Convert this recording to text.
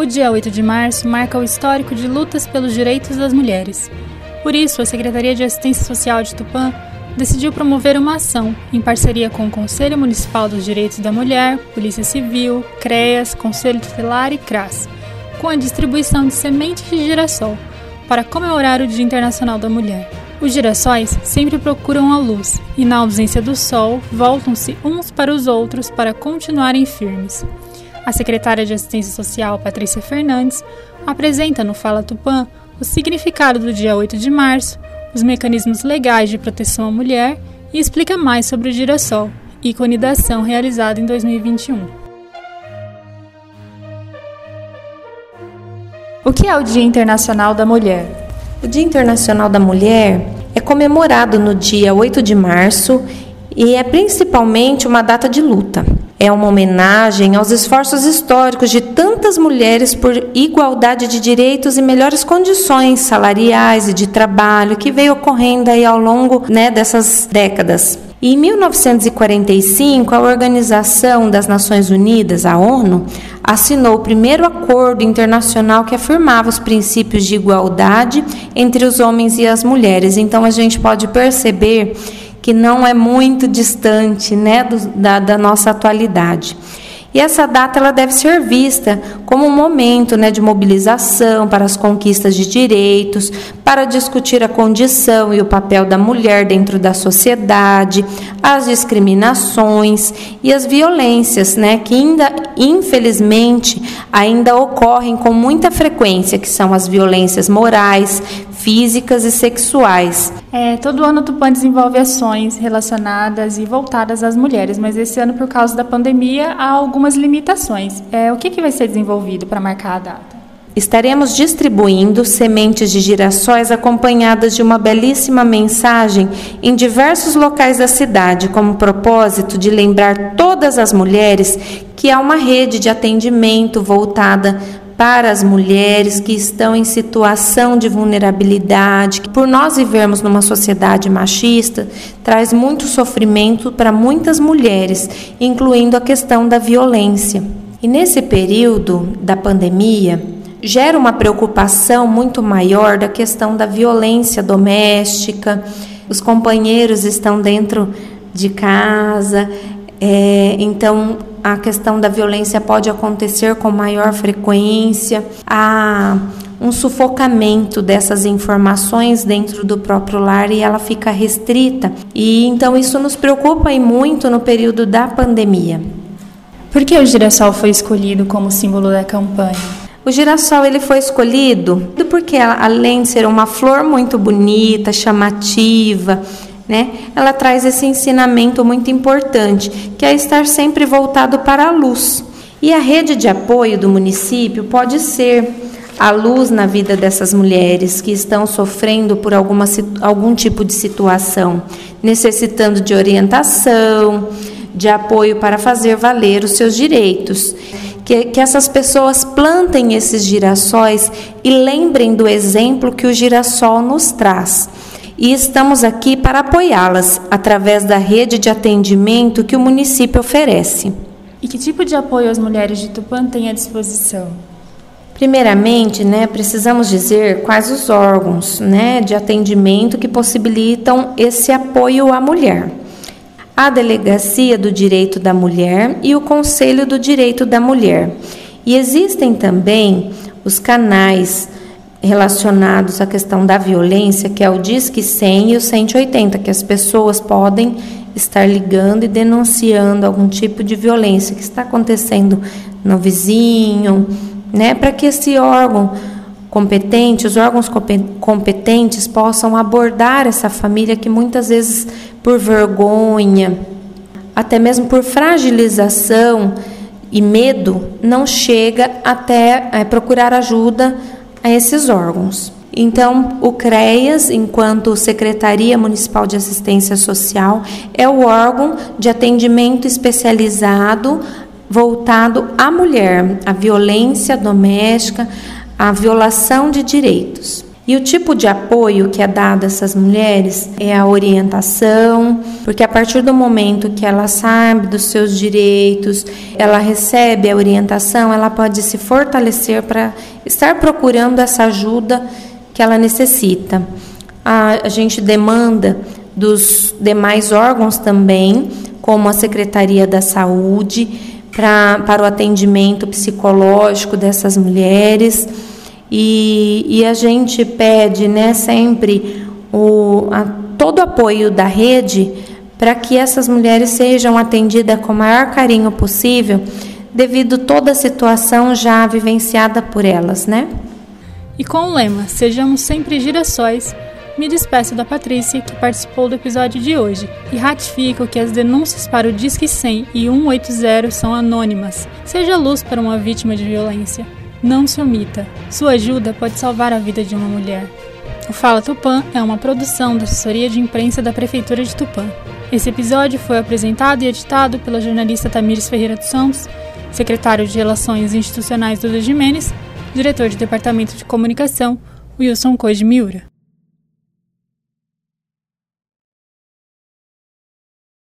O dia 8 de março marca o histórico de lutas pelos direitos das mulheres. Por isso, a Secretaria de Assistência Social de Tupã decidiu promover uma ação em parceria com o Conselho Municipal dos Direitos da Mulher, Polícia Civil, CREAS, Conselho Tutelar e CRAS, com a distribuição de sementes de girassol para comemorar o Dia Internacional da Mulher. Os girassóis sempre procuram a luz e, na ausência do sol, voltam-se uns para os outros para continuarem firmes. A secretária de Assistência Social, Patrícia Fernandes, apresenta no Fala Tupã o significado do dia 8 de março, os mecanismos legais de proteção à mulher e explica mais sobre o girassol, ícone da ação realizada em 2021. O que é o Dia Internacional da Mulher? O Dia Internacional da Mulher é comemorado no dia 8 de março e é principalmente uma data de luta. É uma homenagem aos esforços históricos de tantas mulheres por igualdade de direitos e melhores condições salariais e de trabalho que veio ocorrendo aí ao longo né, dessas décadas. Em 1945, a Organização das Nações Unidas, a ONU, assinou o primeiro acordo internacional que afirmava os princípios de igualdade entre os homens e as mulheres. Então a gente pode perceber que não é muito distante né, do, da, da nossa atualidade. E essa data ela deve ser vista como um momento né, de mobilização para as conquistas de direitos, para discutir a condição e o papel da mulher dentro da sociedade, as discriminações e as violências, né, que ainda, infelizmente, ainda ocorrem com muita frequência, que são as violências morais, físicas e sexuais. É, todo ano o Tupã desenvolve ações relacionadas e voltadas às mulheres, mas esse ano, por causa da pandemia, há algumas limitações. É, o que, que vai ser desenvolvido para marcar a data? Estaremos distribuindo sementes de girassóis acompanhadas de uma belíssima mensagem em diversos locais da cidade, como propósito de lembrar todas as mulheres que há uma rede de atendimento voltada para as mulheres que estão em situação de vulnerabilidade, por nós vivermos numa sociedade machista, traz muito sofrimento para muitas mulheres, incluindo a questão da violência. E nesse período da pandemia, gera uma preocupação muito maior da questão da violência doméstica. Os companheiros estão dentro de casa, é, então a questão da violência pode acontecer com maior frequência, há um sufocamento dessas informações dentro do próprio lar e ela fica restrita. E então isso nos preocupa e muito no período da pandemia. Por que o girassol foi escolhido como símbolo da campanha? O girassol ele foi escolhido porque além de ser uma flor muito bonita, chamativa, né? Ela traz esse ensinamento muito importante, que é estar sempre voltado para a luz. E a rede de apoio do município pode ser a luz na vida dessas mulheres que estão sofrendo por alguma, algum tipo de situação, necessitando de orientação, de apoio para fazer valer os seus direitos. Que, que essas pessoas plantem esses girassóis e lembrem do exemplo que o girassol nos traz e estamos aqui para apoiá-las através da rede de atendimento que o município oferece. E que tipo de apoio as mulheres de Tupã têm à disposição? Primeiramente, né, precisamos dizer quais os órgãos né, de atendimento que possibilitam esse apoio à mulher. A Delegacia do Direito da Mulher e o Conselho do Direito da Mulher. E existem também os canais relacionados à questão da violência, que é o Disque 100 e o 180, que as pessoas podem estar ligando e denunciando algum tipo de violência que está acontecendo no vizinho, né, para que esse órgão competente, os órgãos competentes possam abordar essa família que muitas vezes por vergonha, até mesmo por fragilização e medo, não chega até é, procurar ajuda a esses órgãos. Então, o CREAS, enquanto Secretaria Municipal de Assistência Social, é o órgão de atendimento especializado voltado à mulher, à violência doméstica, à violação de direitos. E o tipo de apoio que é dado a essas mulheres é a orientação, porque a partir do momento que ela sabe dos seus direitos, ela recebe a orientação, ela pode se fortalecer para estar procurando essa ajuda que ela necessita. A, a gente demanda dos demais órgãos também, como a Secretaria da Saúde, pra, para o atendimento psicológico dessas mulheres. E, e a gente pede né, sempre o, a, todo o apoio da rede para que essas mulheres sejam atendidas com o maior carinho possível, devido toda a situação já vivenciada por elas, né? E com o lema Sejamos sempre girassóis, me despeço da Patrícia, que participou do episódio de hoje, e ratifico que as denúncias para o Disque 100 e 180 são anônimas. Seja luz para uma vítima de violência. Não se omita. Sua ajuda pode salvar a vida de uma mulher. O Fala Tupã é uma produção da assessoria de imprensa da Prefeitura de Tupã. Esse episódio foi apresentado e editado pela jornalista Tamires Ferreira dos Santos, secretário de Relações Institucionais do Jimenez, diretor de Departamento de Comunicação, Wilson Coide Miura.